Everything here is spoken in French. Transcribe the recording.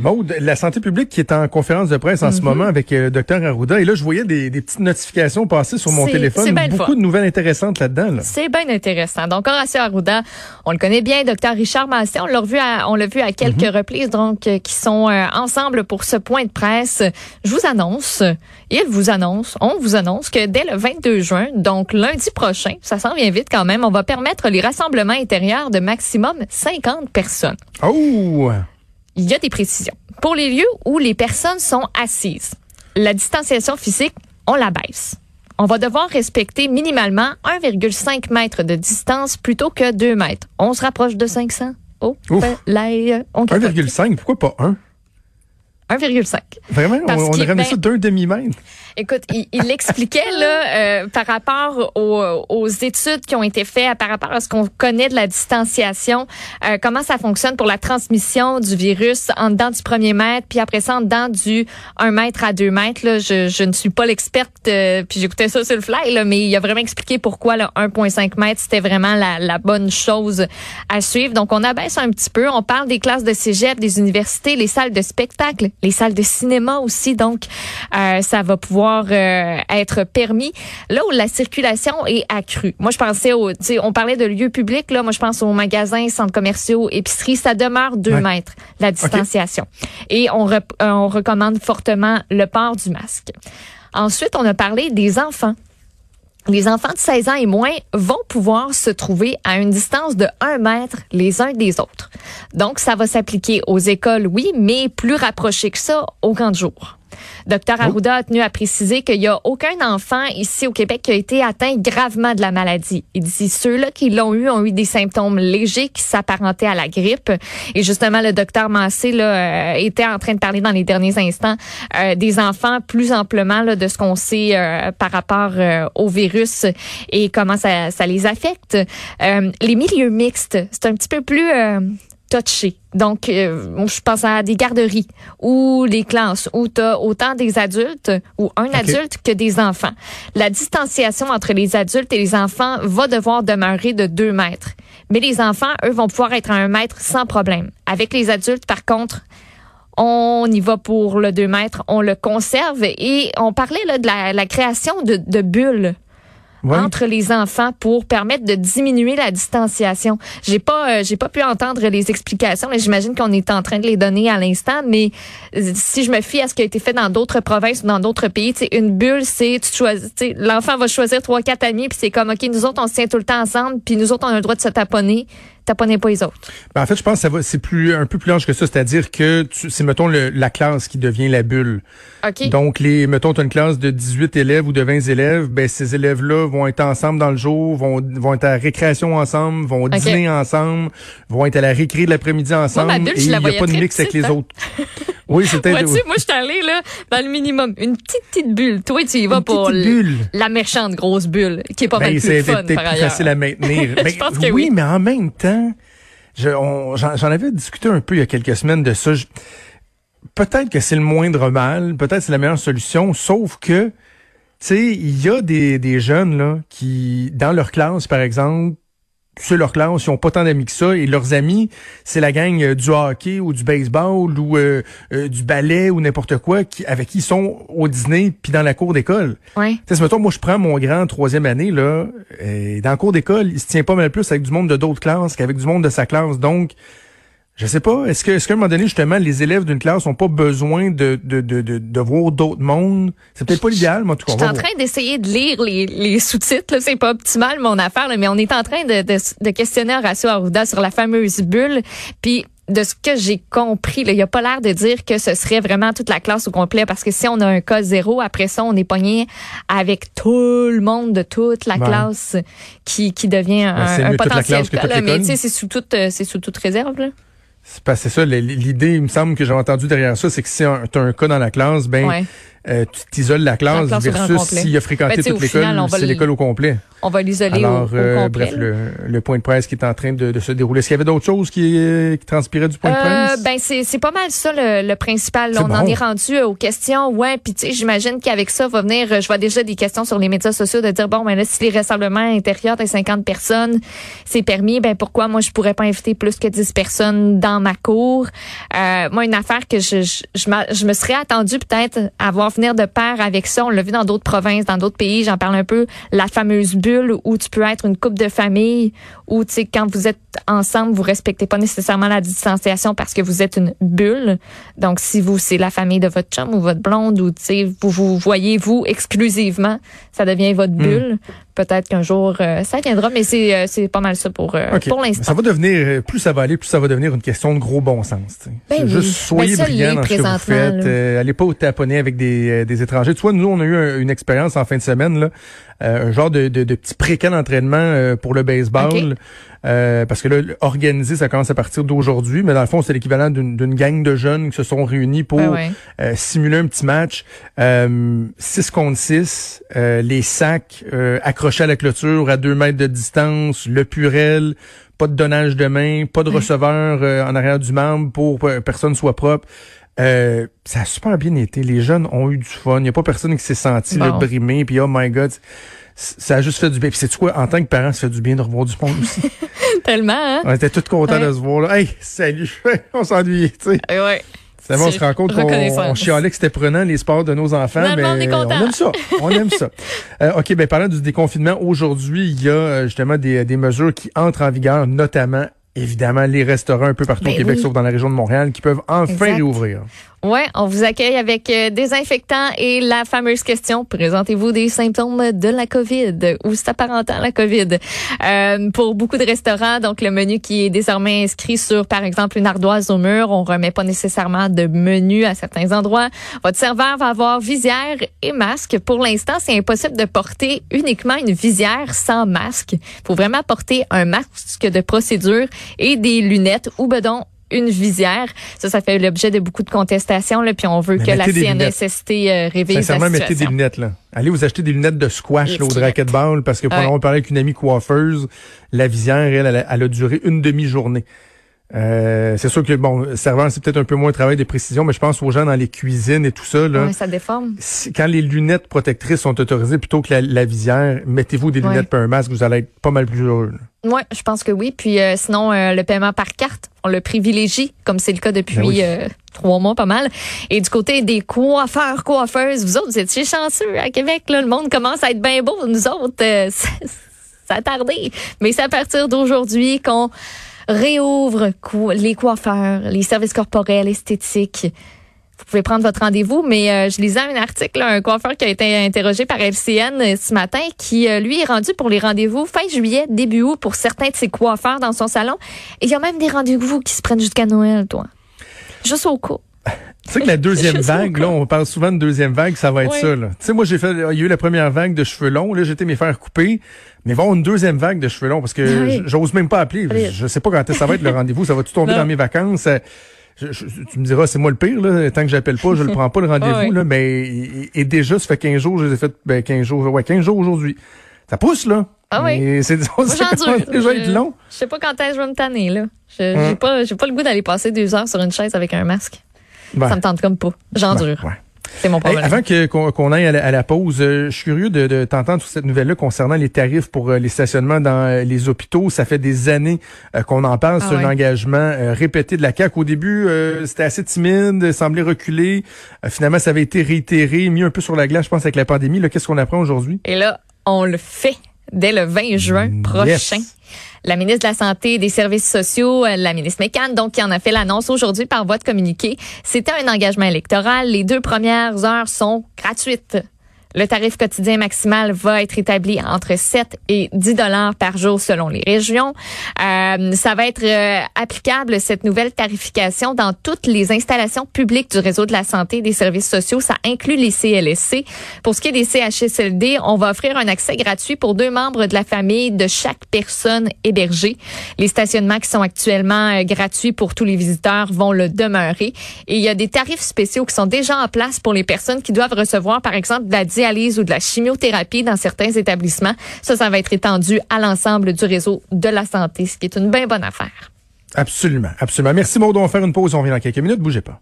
Maude, la santé publique qui est en conférence de presse en ce Mhm. moment avec le docteur Arruda. Et là, je voyais des, des petites notifications passer sur mon téléphone. le Beaucoup de nouvelles intéressantes là-dedans. Là. C'est bien intéressant. Donc, Horacio Arruda, on le connaît bien, docteur Richard Massé, on l'a vu à, on l'a vu à quelques Mhm. reprises, donc, euh, qui sont euh, ensemble pour ce point de presse. Je vous annonce, il vous annonce, on vous annonce que dès le 22 juin, donc lundi prochain, ça s'en vient vite quand même, on va permettre les rassemblements intérieurs de maximum 50 personnes. Oh! Il y a des précisions. Pour les lieux où les personnes sont assises, la distanciation physique, on la baisse. On va devoir respecter minimalement 1,5 mètres de distance plutôt que 2 mètres. On se rapproche de 500. Oh, là, on capote. 1,5, pourquoi pas 1? 1,5. Vraiment? Parce on on qu'il- a ramené ben- ça d'un demi-mètre. Écoute, il, il l'expliquait là euh, par rapport aux, aux études qui ont été faites, par rapport à ce qu'on connaît de la distanciation, euh, comment ça fonctionne pour la transmission du virus en dedans du premier mètre, puis après ça en dedans du 1 mètre à 2 mètres. Là, je, je ne suis pas l'experte, euh, puis j'écoutais ça sur le fly, là, mais il a vraiment expliqué pourquoi le 1,5 mètres c'était vraiment la, la bonne chose à suivre. Donc on abaisse un petit peu. On parle des classes de cégep, des universités, les salles de spectacle, les salles de cinéma aussi. Donc euh, ça va pouvoir euh, être permis. Là où la circulation est accrue. Moi, je pensais au, tu sais, on parlait de lieux publics. Là, moi, je pense aux magasins, centres commerciaux, épiceries. Ça demeure deux Ouais. mètres la distanciation. Et on, rep- euh, on recommande fortement le port du masque. Ensuite, on a parlé des enfants. Les enfants de 16 ans et moins vont pouvoir se trouver à une distance de 1 mètre les uns des autres. Donc, ça va s'appliquer aux écoles, oui, mais plus rapproché que ça au de jour. Docteur Arruda a tenu à préciser qu'il n'y a aucun enfant ici au Québec qui a été atteint gravement de la maladie. Il dit ceux-là qui l'ont eu ont eu des symptômes légers qui s'apparentaient à la grippe. Et justement, le docteur Massé là, euh, était en train de parler dans les derniers instants euh, des enfants plus amplement là, de ce qu'on sait euh, par rapport au virus et comment ça, ça les affecte. Les milieux mixtes, c'est un petit peu plus euh, touché. Donc, euh, je pense à des garderies ou des classes où tu as autant des adultes ou un adulte que des enfants. La distanciation entre les adultes et les enfants va devoir demeurer de deux mètres. Mais les enfants, eux, vont pouvoir être à un mètre sans problème. Avec les adultes, par contre, on y va pour le 2 mètres, on le conserve et on parlait là, de la, la création de, de bulles Entre les enfants pour permettre de diminuer la distanciation. J'ai pas euh, j'ai pas pu entendre les explications, mais j'imagine qu'on est en train de les donner à l'instant, mais euh, si je me fie à ce qui a été fait dans d'autres provinces ou dans d'autres pays, c'est une bulle, c'est tu choisis l'enfant va choisir trois quatre amis puis c'est comme OK, nous autres on se tient tout le temps ensemble, puis nous autres on a le droit de se taponner, taponnez pas les autres. Ben, en fait, je pense que ça va, c'est plus, un peu plus large que ça. C'est-à-dire que tu- c'est, mettons, le- la classe qui devient la bulle. OK. Donc, les, mettons, tu as une classe de 18 élèves ou de 20 élèves, ben, ces élèves-là vont être ensemble dans le jour, vont, vont être à la récréation ensemble, vont dîner ensemble, vont être à la récré de l'après-midi ensemble. ma bulle, et il n'y a pas de mix avec les hein. autres. Oui, peut-être. Vois-tu, moi, je suis allée, là, dans le minimum. Une petite, petite bulle. Toi, tu y vas Une pour petite bulle. la méchante grosse bulle, qui est pas Ben, mal plus fun, par ailleurs. facile à maintenir. Ben, Je pense que oui, oui. mais en même temps, j'en avais discuté un peu il y a quelques semaines de ça. Peut-être que c'est le moindre mal, peut-être que c'est la meilleure solution, sauf que, tu sais, il y a des, des jeunes là qui, dans leur classe, par exemple, c'est leur classe, ils ont pas tant d'amis que ça, et leurs amis, c'est la gang euh, du hockey ou du baseball ou euh, euh, du ballet ou n'importe quoi, qui, avec qui ils sont au dîner puis dans la cour d'école. Ouais. Tu sais, mettons, moi, je prends mon grand troisième année, là, euh, dans le cours d'école, il se tient pas mal plus avec du monde de d'autres classes qu'avec du monde de sa classe. Donc, je sais pas, est-ce que, est-ce qu'à un moment donné, justement, les élèves d'une classe ont pas besoin de, de, de, de, de voir d'autres mondes? C'est peut-être pas l'idéal, mais en tout cas, Je on suis en train d'essayer de lire les, les sous-titres. C'est pas optimal, mon affaire, là, mais on est en train de, de, de questionner Horacio Arruda sur la fameuse bulle. Puis, de ce que j'ai compris, là, il a pas l'air de dire que ce serait vraiment toute la classe au complet, parce que si on a un cas zéro, après ça, on est pogné avec tout le monde de toute la Ouais. classe qui, qui devient un, c'est un potentiel cas. là. Mais tu sais, c'est sous toute, euh, c'est sous toute réserve. Là. C'est ça, l'idée, il me semble que j'ai entendu derrière ça, c'est que si tu as un cas dans la classe, ben. Euh, tu t'isoles la classe, La versus s'il a fréquenté Ben, toute l'école, c'est le- l'école au complet. On va l'isoler au, Alors, au euh, complet. bref, le, le point de presse qui est en train de, de se dérouler. Est-ce qu'il y avait d'autres choses qui, euh, qui transpiraient du point de Euh, presse? ben c'est pas mal ça le, le principal. On en est rendu aux questions. Ouais, puis tu sais, j'imagine qu'avec ça va venir. Je vois déjà des questions sur les médias sociaux de dire bon, ben là, si les rassemblements intérieurs de 50 personnes c'est permis, ben pourquoi moi je pourrais pas inviter plus que 10 personnes dans ma cour? Euh, Moi, une affaire que je je, je, je me serais attendue peut-être à voir venir de pair avec ça. On l'a vu dans d'autres provinces, dans d'autres pays. J'en parle un peu. La fameuse bulle où tu peux être une couple de famille où tu sais quand vous êtes ensemble, vous respectez pas nécessairement la distanciation parce que vous êtes une bulle. Donc si vous c'est la famille de votre chum ou votre blonde ou tu sais vous vous voyez vous exclusivement, ça devient votre bulle. Peut-être qu'un jour euh, ça viendra, mais c'est euh, c'est pas mal ça pour euh, pour l'instant. Ça va devenir, euh, plus ça va aller, plus ça va devenir une question de gros bon sens. Ben oui. Juste soyez Ben l'est dans ce que vous faites. Euh, allez pas au taponner avec des, euh, des étrangers. Tu vois, nous, on a eu un- une expérience en fin de semaine, là, euh, un genre de, de, de petit précan d'entraînement euh, pour le baseball. Euh, parce que là, organisé, ça commence à partir d'aujourd'hui, mais dans le fond, c'est l'équivalent d'une d'une gang de jeunes qui se sont réunis pour ouais. euh, simuler un petit match. 6 contre 6, les sacs euh, accrochés à la clôture à 2 mètres de distance, le purel, pas de donnage de main, pas de receveur euh, en arrière du membre pour que personne soit propre. Euh, ça a super bien été. Les jeunes ont eu du fun. Il n'y a pas personne qui s'est senti Bon. là, brimé. Puis oh my God, ça a juste fait du bien. Puis c'est quoi, en tant que parent, ça fait du bien de revoir du monde aussi? Tellement hein? On était tous contents Ouais. de se voir. Là. Hey, salut! on s'ennuyait, tu sais. Euh, ouais. Finalement, on C'est se rend compte qu'on on chialait que c'était prenant les sports de nos enfants, le mais on content. aime ça. On aime ça. Euh, OK, ben parlant du déconfinement, aujourd'hui, il y a euh, justement des, des mesures qui entrent en vigueur, notamment évidemment les restaurants un peu partout Ben au Québec, oui. sauf dans la région de Montréal, qui peuvent enfin Exact. réouvrir. Ouais, on vous accueille avec euh, des infectants et la fameuse question présentez-vous des symptômes de la Covid ou s'apparentant à la Covid? Euh, pour beaucoup de restaurants, donc le menu qui est désormais inscrit sur par exemple une ardoise au mur, on remet pas nécessairement de menu à certains endroits. Votre serveur va avoir visière et masque. Pour l'instant, c'est impossible de porter uniquement une visière sans masque. faut vraiment porter un masque de procédure et des lunettes ou bedon une visière. Ça, ça fait l'objet de beaucoup de contestations, là, puis on veut Mais que la mettez des CNSST euh, révise la Sincèrement, mettez des situation. lunettes, là. Allez vous acheter des lunettes de squash, là, au racquetball, parce que pour Ouais. avoir parlé avec une amie coiffeuse, la visière, elle, elle a duré une demi-journée. Euh, c'est sûr que, bon, serveur, c'est peut-être un peu moins de travail de précision, mais je pense aux gens dans les cuisines et tout ça, là. Ouais, ça déforme. Quand les lunettes protectrices sont autorisées plutôt que la, la visière, mettez-vous des lunettes et un masque, vous allez être pas mal plus heureux. là. Ouais, je pense que oui. Puis euh, sinon, euh, le paiement par carte, on le privilégie, comme c'est le cas depuis Ben oui. euh, trois mois, pas mal. Et du côté des coiffeurs, coiffeuses, vous autres, vous étiez chanceux à Québec. Là, le monde commence à être bien beau. Nous autres, euh, ça, ça a tardé. Mais c'est à partir d'aujourd'hui qu'on réouvre les coiffeurs, les services corporels, esthétiques. Vous pouvez prendre votre rendez-vous, mais euh, je lisais un article, un coiffeur qui a été interrogé par LCN euh, ce matin, qui euh, lui est rendu pour les rendez-vous fin juillet, début août pour certains de ses coiffeurs dans son salon. Et il y a même des rendez-vous qui se prennent jusqu'à Noël, toi. Juste au coup. Tu sais que la deuxième vague, là, on parle souvent de deuxième vague, ça va être Oui. ça. Tu sais, moi, j'ai fait, il y a eu la première vague de cheveux longs, là, j'ai été mes faire couper, mais va avoir une deuxième vague de cheveux longs, parce que oui. j'ose même pas appeler. Je sais pas quand est-ce que ça va être le rendez-vous, ça va-tu tomber Non. dans mes vacances? Je- je- tu me diras, c'est moi le pire, là, tant que j'appelle pas, je le prends pas le rendez-vous, là, mais, et, et déjà, ça fait 15 jours, je les ai fait, ben, 15 jours, ouais, 15 jours aujourd'hui. Ça pousse, là. Ah oui. C'est, déjà être Je- long. Je sais pas quand est-ce que je vais me tanner, là. Je- Hum. J'ai pas, j'ai pas le goût d'aller passer deux heures sur une chaise avec un masque. Ben, Ça me tente comme pas. J'endure. ouais. C'est mon Hey, problème. avant que- qu'on qu'on aille à la, à la pause, euh, je suis curieux de, de t'entendre sur cette nouvelle-là concernant les tarifs pour euh, les stationnements dans euh, les hôpitaux. Ça fait des années qu'on en parle. Ah C'est un engagement répété de la CAQ. Au début, c'était assez timide, semblait reculer. Finalement, ça avait été réitéré, mis un peu sur la glace, je pense, avec la pandémie. Là, Qu'est-ce qu'on apprend aujourd'hui? Et là, on le fait dès le 20 juin Yes. prochain. La ministre de la Santé et des Services sociaux, euh, la ministre Mécan, donc, qui en a fait l'annonce aujourd'hui par voie de communiqué. C'était un engagement électoral. Les deux premières heures sont gratuites. Le tarif quotidien maximal va être établi entre 7 et 10 dollars par jour selon les régions. Euh, ça va être euh, applicable, cette nouvelle tarification, dans toutes les installations publiques du réseau de la santé et des services sociaux. Ça inclut les CLSC. Pour ce qui est des CHSLD, on va offrir un accès gratuit pour deux membres de la famille de chaque personne hébergée. Les stationnements qui sont actuellement euh, gratuits pour tous les visiteurs vont le demeurer. Et il y a des tarifs spéciaux qui sont déjà en place pour les personnes qui doivent recevoir, par exemple, de ou de la chimiothérapie dans certains établissements. Ça, ça va être étendu à l'ensemble du réseau de la santé, ce qui est une bien bonne affaire. Absolument, absolument. Merci Maud, on va faire une pause, on revient dans quelques minutes, bougez pas.